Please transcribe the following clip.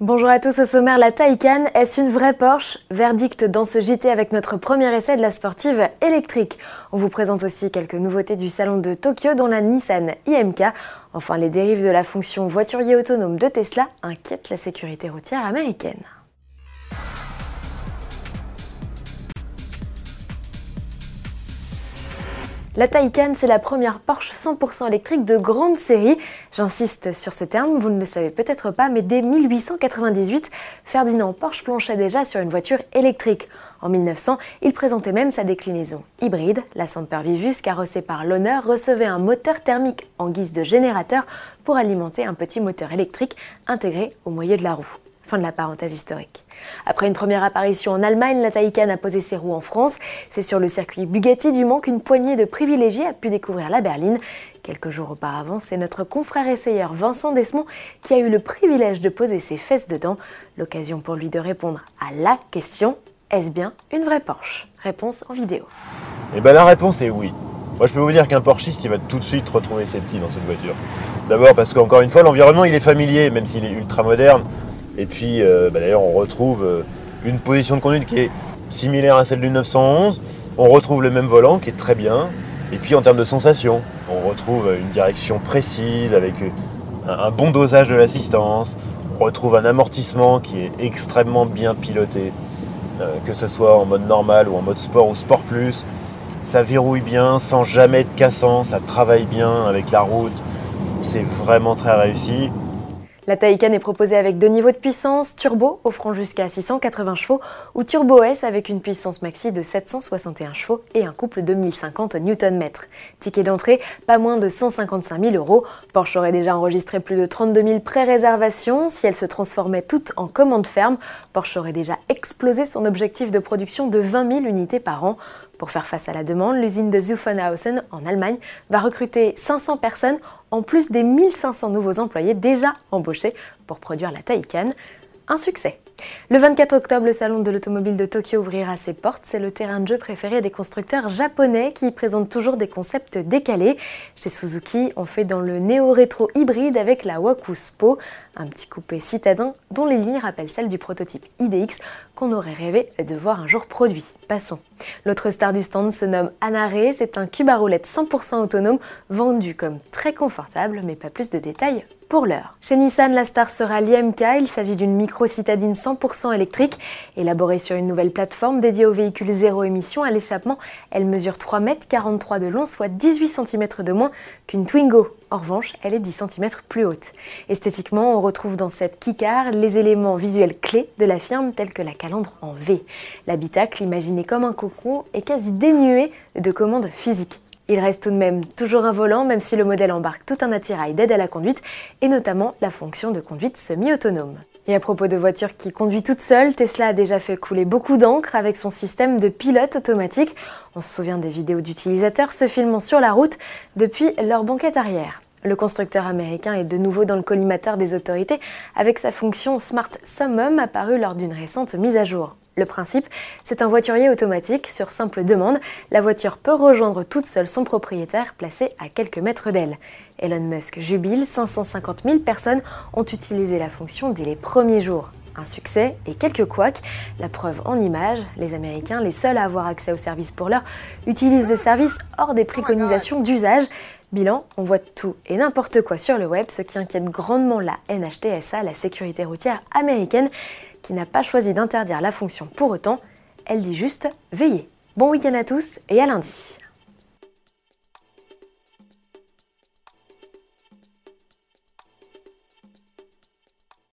Bonjour à tous, au sommaire, la Taycan, est-ce une vraie Porsche? Verdict dans ce JT avec notre premier essai de la sportive électrique. On vous présente aussi quelques nouveautés du salon de Tokyo dont la Nissan IMK. Enfin, les dérives de la fonction voiturier autonome de Tesla inquiètent la sécurité routière américaine. La Taycan, c'est la première Porsche 100% électrique de grande série. J'insiste sur ce terme, vous ne le savez peut-être pas, mais dès 1898, Ferdinand Porsche planchait déjà sur une voiture électrique. En 1900, il présentait même sa déclinaison hybride. La Semper Vivus, carrossée par l'honneur, recevait un moteur thermique en guise de générateur pour alimenter un petit moteur électrique intégré au moyeu de la roue. Fin de la parenthèse historique. Après une première apparition en Allemagne, la Taycan a posé ses roues en France. C'est sur le circuit Bugatti du Mans qu'une poignée de privilégiés a pu découvrir la berline. Quelques jours auparavant, c'est notre confrère essayeur Vincent Desmond qui a eu le privilège de poser ses fesses dedans. L'occasion pour lui de répondre à la question est-ce bien une vraie Porsche? Réponse en vidéo. Eh ben la réponse est oui. Moi je peux vous dire qu'un Porschiste il va tout de suite retrouver ses petits dans cette voiture. D'abord parce qu'encore une fois l'environnement il est familier même s'il est ultra moderne. Et puis, euh, bah, d'ailleurs, on retrouve euh, une position de conduite qui est similaire à celle du 911. On retrouve le même volant qui est très bien. Et puis, en termes de sensation, on retrouve une direction précise avec un bon dosage de l'assistance. On retrouve un amortissement qui est extrêmement bien piloté, euh, que ce soit en mode normal ou en mode sport ou sport plus. Ça verrouille bien sans jamais être cassant, ça travaille bien avec la route. C'est vraiment très réussi. La Taycan est proposée avec deux niveaux de puissance, turbo offrant jusqu'à 680 chevaux ou turbo S avec une puissance maxi de 761 chevaux et un couple de 1050 Nm. Ticket d'entrée, pas moins de 155 000 euros. Porsche aurait déjà enregistré plus de 32 000 pré-réservations. Si elle se transformait toute en commande ferme, Porsche aurait déjà explosé son objectif de production de 20 000 unités par an. Pour faire face à la demande, l'usine de Zuffenhausen en Allemagne va recruter 500 personnes en plus des 1500 nouveaux employés déjà embauchés pour produire la Taycan. Un succès. Le 24 octobre, le salon de l'automobile de Tokyo ouvrira ses portes. C'est le terrain de jeu préféré des constructeurs japonais qui présentent toujours des concepts décalés. Chez Suzuki, on fait dans le néo-rétro hybride avec la Wakuspo, un petit coupé citadin dont les lignes rappellent celles du prototype IDX qu'on aurait rêvé de voir un jour produit. Passons. L'autre star du stand se nomme Anare, c'est un cube à roulettes 100% autonome vendu comme très confortable, mais pas plus de détails pour l'heure. Chez Nissan, la star sera l'IMK, il s'agit d'une micro-citadine 100% électrique. Élaborée sur une nouvelle plateforme dédiée aux véhicules zéro émission à l'échappement, elle mesure 3,43 m de long, soit 18 cm de moins qu'une Twingo. En revanche, elle est 10 cm plus haute. Esthétiquement, on retrouve dans cette keycar les éléments visuels clés de la firme tels que la calandre en V. L'habitacle, imaginé comme un cocon, est quasi dénué de commandes physiques. Il reste tout de même toujours un volant, même si le modèle embarque tout un attirail d'aide à la conduite, et notamment la fonction de conduite semi-autonome. Et à propos de voitures qui conduit toute seule, Tesla a déjà fait couler beaucoup d'encre avec son système de pilote automatique. On se souvient des vidéos d'utilisateurs se filmant sur la route depuis leur banquette arrière. Le constructeur américain est de nouveau dans le collimateur des autorités avec sa fonction Smart Summum apparue lors d'une récente mise à jour. Le principe, c'est un voiturier automatique. Sur simple demande, la voiture peut rejoindre toute seule son propriétaire placé à quelques mètres d'elle. Elon Musk jubile, 550 000 personnes ont utilisé la fonction dès les premiers jours. Un succès et quelques couacs. La preuve en images, les Américains, les seuls à avoir accès au service pour l'heure, utilisent le service hors des préconisations d'usage. Bilan, on voit tout et n'importe quoi sur le web, ce qui inquiète grandement la NHTSA, la sécurité routière américaine, qui n'a pas choisi d'interdire la fonction pour autant. Elle dit juste veillez. Bon week-end à tous et à lundi.